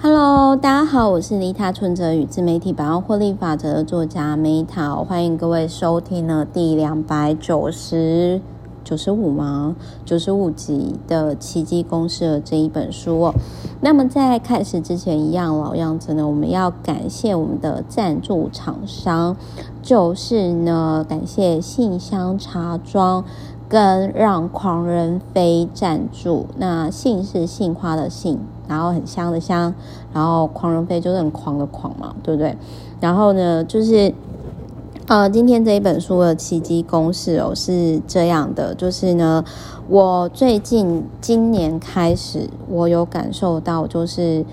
Hello，大家好，我是利他存折与自媒体百万获利法则的作家 Meta，欢迎各位收听呢第两百九十九十五吗？九十五集的奇迹公式的这一本书哦。那么在开始之前，一样老样子呢，我们要感谢我们的赞助厂商，就是呢，感谢信香茶庄跟让狂人飞赞助。那杏是杏花的杏。然后很香的香，然后狂人飞就是很狂的狂嘛，对不对？然后呢，就是呃，今天这一本书的奇迹公式哦是这样的，就是呢，我最近今年开始，我有感受到，就是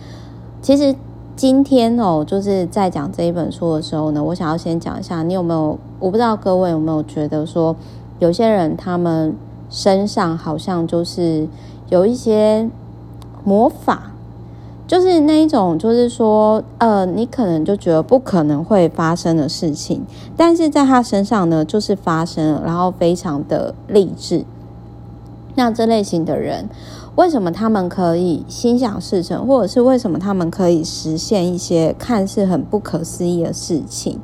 其实今天哦，就是在讲这一本书的时候呢，我想要先讲一下，你有没有？我不知道各位有没有觉得说，有些人他们身上好像就是有一些。魔法就是那一种，就是说，呃，你可能就觉得不可能会发生的事情，但是在他身上呢，就是发生了，然后非常的励志。那这类型的人，为什么他们可以心想事成，或者是为什么他们可以实现一些看似很不可思议的事情？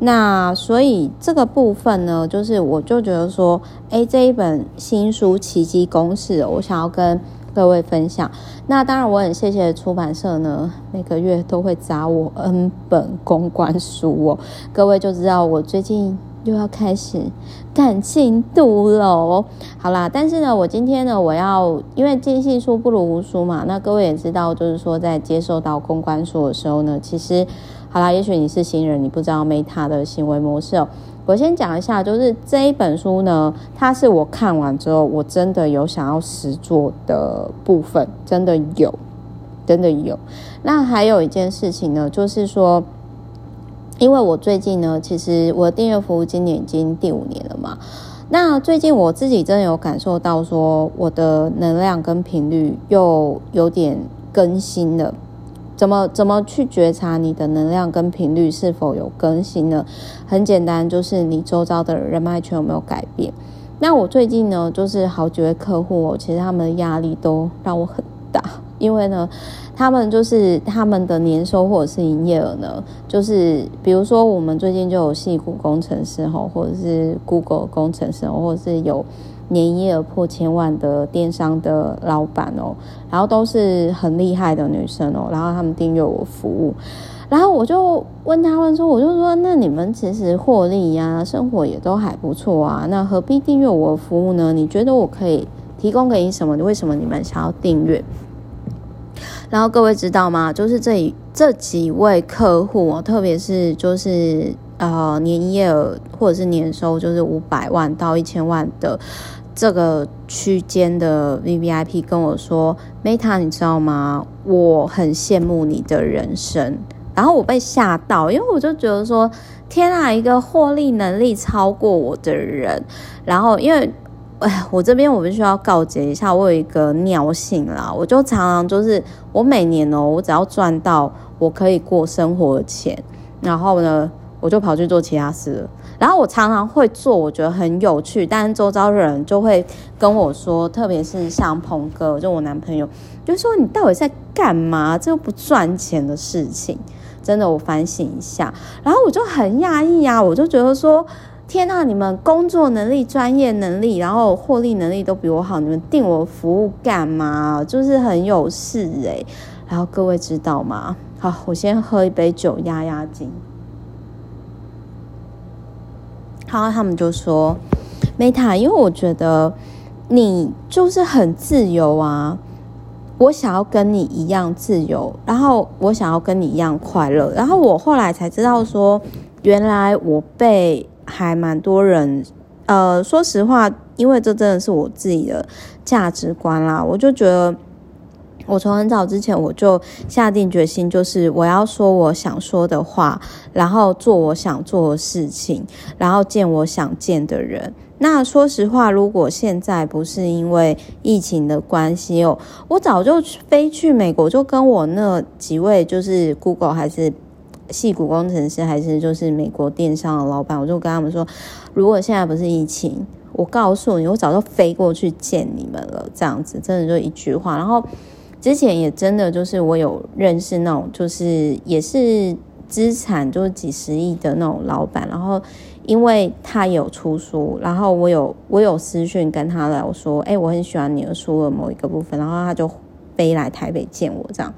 那所以这个部分呢，就是我就觉得说，诶，这一本新书《奇迹公式》，我想要跟。各位分享，那当然我很谢谢出版社呢，每个月都会砸我 N 本公关书哦。各位就知道我最近又要开始赶进度喽。好啦，但是呢，我今天呢，我要因为尽信书不如无书嘛。那各位也知道，就是说在接受到公关书的时候呢，其实好啦，也许你是新人，你不知道 Meta 的行为模式哦。我先讲一下，就是这一本书呢，它是我看完之后，我真的有想要实作的部分，真的有，真的有。那还有一件事情呢，就是说，因为我最近呢，其实我的订阅服务今年已经第五年了嘛，那最近我自己真的有感受到说，我的能量跟频率又有点更新了。怎么怎么去觉察你的能量跟频率是否有更新呢？很简单，就是你周遭的人脉圈有没有改变。那我最近呢，就是好几位客户哦，其实他们的压力都让我很大，因为呢，他们就是他们的年收或者是营业额呢，就是比如说我们最近就有戏谷工程师哈，或者是 Google 工程师，或者是有。年营业额破千万的电商的老板哦，然后都是很厉害的女生哦，然后他们订阅我服务，然后我就问他们说，我就说，那你们其实获利呀，生活也都还不错啊，那何必订阅我的服务呢？你觉得我可以提供给你什么？为什么你们想要订阅？然后各位知道吗？就是这这几位客户哦，特别是就是。呃，年营业额或者是年收就是五百万到一千万的这个区间的 VVIP 跟我说，Meta，你知道吗？我很羡慕你的人生。然后我被吓到，因为我就觉得说，天啊，一个获利能力超过我的人。然后因为，哎，我这边我必须要告诫一下，我有一个尿性啦，我就常常就是我每年哦，我只要赚到我可以过生活的钱，然后呢。我就跑去做其他事了，然后我常常会做，我觉得很有趣，但是周遭的人就会跟我说，特别是像鹏哥，就我男朋友，就说你到底在干嘛？这又不赚钱的事情，真的，我反省一下。然后我就很讶异啊，我就觉得说，天呐，你们工作能力、专业能力，然后获利能力都比我好，你们订我服务干嘛？就是很有事欸。然后各位知道吗？好，我先喝一杯酒压压惊。然后他们就说：“Meta，因为我觉得你就是很自由啊，我想要跟你一样自由，然后我想要跟你一样快乐。然后我后来才知道说，原来我被还蛮多人，呃，说实话，因为这真的是我自己的价值观啦，我就觉得。”我从很早之前我就下定决心，就是我要说我想说的话，然后做我想做的事情，然后见我想见的人。那说实话，如果现在不是因为疫情的关系哦，我早就飞去美国，就跟我那几位就是 Google 还是系谷工程师，还是就是美国电商的老板，我就跟他们说，如果现在不是疫情，我告诉你，我早就飞过去见你们了。这样子，真的就一句话，然后。之前也真的就是我有认识那种，就是也是资产就是几十亿的那种老板，然后因为他有出书，然后我有我有私讯跟他聊说，哎，我很喜欢你的书的某一个部分，然后他就飞来台北见我这样。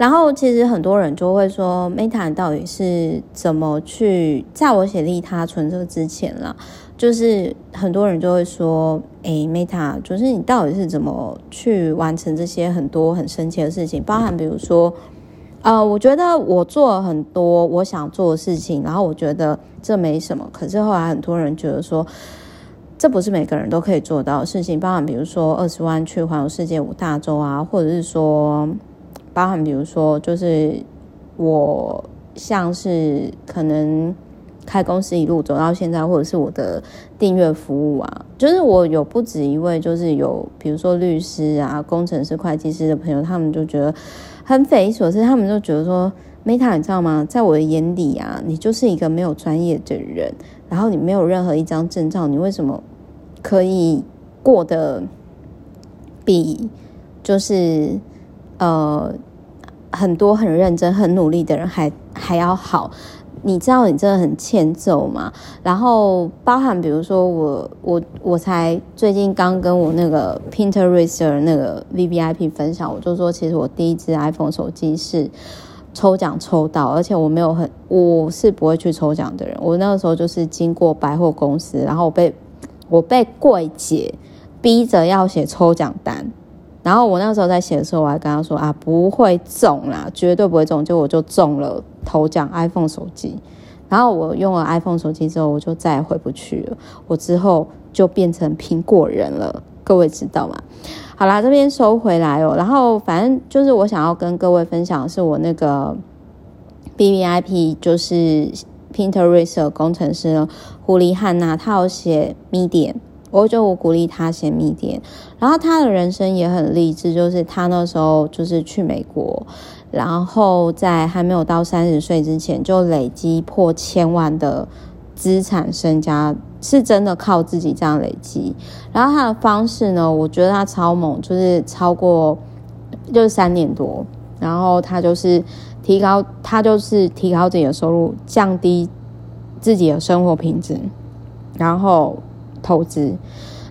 然后其实很多人就会说，Meta 到底是怎么去？在我写利他存折之前啦，就是很多人就会说，哎，Meta，就是你到底是怎么去完成这些很多很神奇的事情？包含比如说，呃，我觉得我做了很多我想做的事情，然后我觉得这没什么。可是后来很多人觉得说，这不是每个人都可以做到的事情。包含比如说二十万去环游世界五大洲啊，或者是说。包含比如说，就是我像是可能开公司一路走到现在，或者是我的订阅服务啊，就是我有不止一位，就是有比如说律师啊、工程师、会计师的朋友，他们就觉得很匪夷所思，他们就觉得说，Meta，你知道吗？在我的眼里啊，你就是一个没有专业的人，然后你没有任何一张证照，你为什么可以过得比就是？呃，很多很认真、很努力的人还还要好，你知道你真的很欠揍吗？然后包含比如说我我我才最近刚跟我那个 Pinterest 那个 VVIP 分享，我就说其实我第一支 iPhone 手机是抽奖抽到，而且我没有很我是不会去抽奖的人，我那个时候就是经过百货公司，然后我被我被柜姐逼着要写抽奖单。然后我那时候在写的时候，我还跟他说啊，不会中啦，绝对不会中。结果我就中了头奖 iPhone 手机。然后我用了 iPhone 手机之后，我就再也回不去了。我之后就变成苹果人了，各位知道吗？好啦，这边收回来哦。然后反正就是我想要跟各位分享的是我那个 VVIP，就是 Pinterest 工程师，胡黎汉娜，他有写 Medium。我就我鼓励他写 Medium，然后他的人生也很励志，就是他那时候就是去美国，然后在还没有到三十岁之前就累积破千万的资产身家，是真的靠自己这样累积。然后他的方式呢，我觉得他超猛，就是超过就是三年多，然后他就是提高，他就是提高自己的收入，降低自己的生活品质，然后。投资，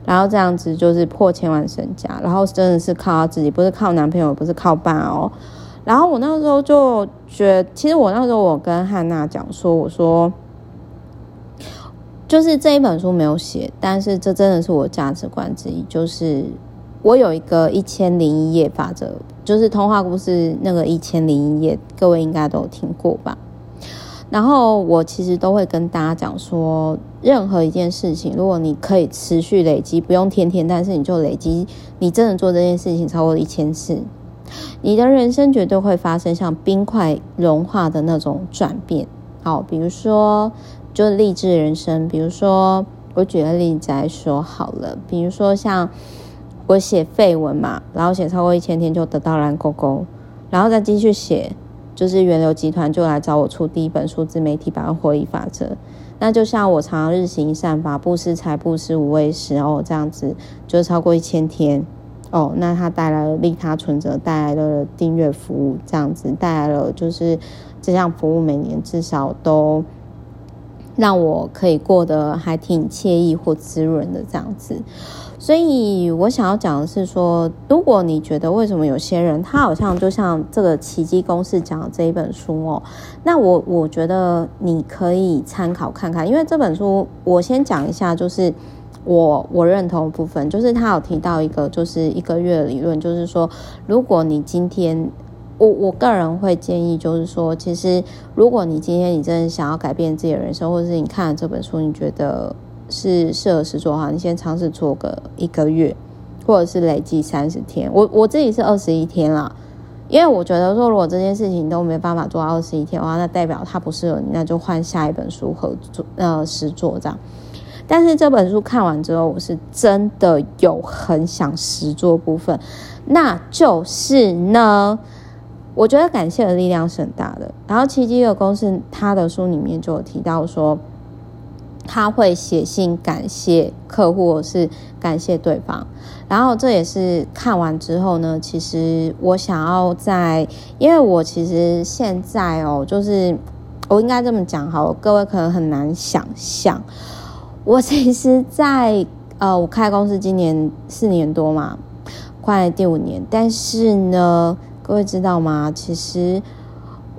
然后这样子就是破千万身家，然后真的是靠他自己，不是靠男朋友，不是靠爸哦。然后我那时候就觉得，其实我那时候我跟汉娜讲说，我说，就是这一本书没有写，但是这真的是我价值观之一，就是我有一个一千零一夜法则，就是童话故事那个一千零一夜，各位应该都听过吧。然后我其实都会跟大家讲说，任何一件事情，如果你可以持续累积，不用天天，但是你就累积，你真的做这件事情超过一千次，你的人生绝对会发生像冰块融化的那种转变。好，比如说就励志人生，比如说我举个例子来说好了，比如说像我写废文嘛，然后写超过一千天就得到蓝勾勾，然后再继续写。就是源流集团就来找我出第一本书《自媒体百万获利法则》，那就像我常常日行善法，布施财，布施无畏时哦，这样子就超过一千天哦，那它带来了利他存折，带来了订阅服务，这样子带来了就是这项服务每年至少都让我可以过得还挺惬意或滋润的这样子。所以我想要讲的是说，如果你觉得为什么有些人他好像就像这个奇迹公式讲的这一本书哦，那我我觉得你可以参考看看，因为这本书我先讲一下，就是我我认同的部分，就是他有提到一个就是一个月理论，就是说，如果你今天我我个人会建议，就是说，其实如果你今天你真的想要改变自己的人生，或者是你看了这本书，你觉得。是适合实做哈，你先尝试做个一个月，或者是累计三十天。我我自己是二十一天啦，因为我觉得说，如果这件事情都没办法做到二十一天的话，那代表它不适合你，那就换下一本书合作呃实做这样。但是这本书看完之后，我是真的有很想实做部分，那就是呢，我觉得感谢的力量是很大的。然后奇迹的公司，他的书里面就有提到说。他会写信感谢客户，或是感谢对方，然后这也是看完之后呢，其实我想要在，因为我其实现在哦，就是我应该这么讲好，各位可能很难想象，我其实在呃，我开公司今年四年多嘛，快第五年，但是呢，各位知道吗？其实。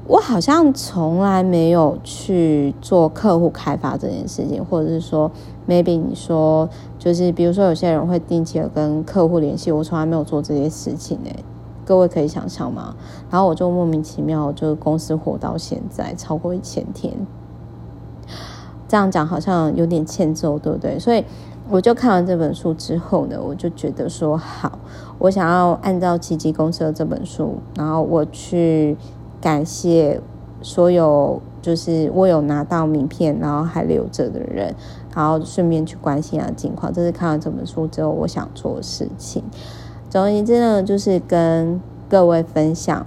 我好像从来没有去做客户开发这件事情，或者是说，maybe 你说就是，比如说有些人会定期的跟客户联系，我从来没有做这些事情诶，各位可以想象吗？然后我就莫名其妙，就公司活到现在超过一千天，这样讲好像有点欠揍，对不对？所以我就看完这本书之后呢，我就觉得说好，我想要按照奇迹公司的这本书，然后我去。感谢所有就是我有拿到名片，然后还留着的人，然后顺便去关心他的近况。这是看完这本书之后我想做的事情。总而言之呢，就是跟各位分享。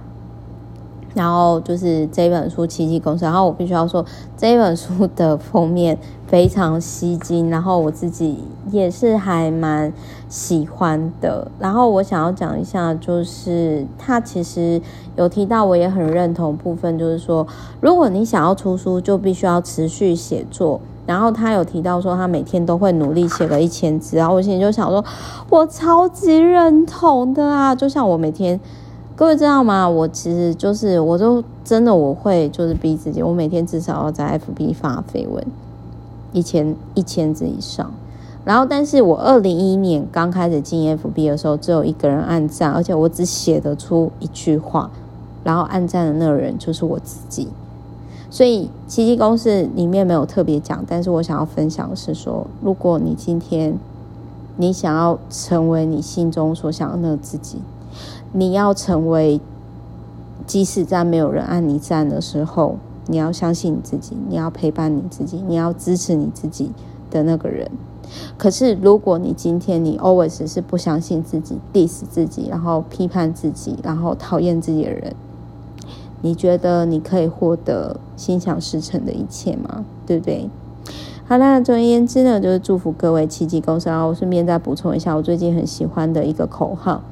然后就是这本书《奇迹公司》，然后我必须要说，这本书的封面非常吸睛，然后我自己也是还蛮喜欢的。然后我想要讲一下，就是他其实有提到，我也很认同部分，就是说，如果你想要出书，就必须要持续写作。然后他有提到说，他每天都会努力写个一千字。然后我心里就想说，我超级认同的啊！就像我每天。各位知道吗？我其实就是，我都真的我会就是逼自己，我每天至少要在 FB 发绯闻一千一千字以上。然后，但是我二零一一年刚开始进 FB 的时候，只有一个人按赞，而且我只写得出一句话，然后按赞的那个人就是我自己。所以奇迹公式里面没有特别讲，但是我想要分享的是说，如果你今天你想要成为你心中所想的那个自己。你要成为，即使在没有人按你赞的时候，你要相信你自己，你要陪伴你自己，你要支持你自己的那个人。可是，如果你今天你 always 是不相信自己，diss 自己，然后批判自己，然后讨厌自己的人，你觉得你可以获得心想事成的一切吗？对不对？好啦，总而言之呢，就是祝福各位奇迹公司。然后我顺便再补充一下，我最近很喜欢的一个口号。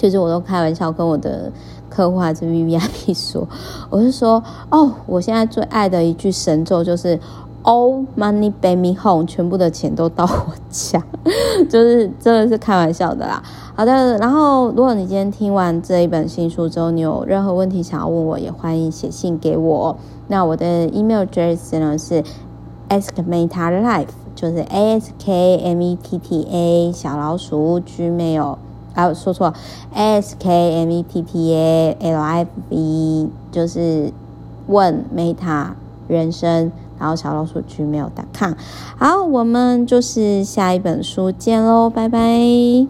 就是我都开玩笑跟我的客户还是 VVIP 说，我是说哦，我现在最爱的一句神咒就是 All money bring me home，全部的钱都到我家，就是真的是开玩笑的啦。好的，然后如果你今天听完这一本新书之后，你有任何问题想要问我，也欢迎写信给我。那我的 email address 呢是 askmeta.life，就是 A S K M E T T A 小老鼠 Gmail。啊，说错，S K M E T T A L I V，就是问 Meta 人生，然后小老鼠 Gmail.com。好，我们就是下一本书见喽，拜拜。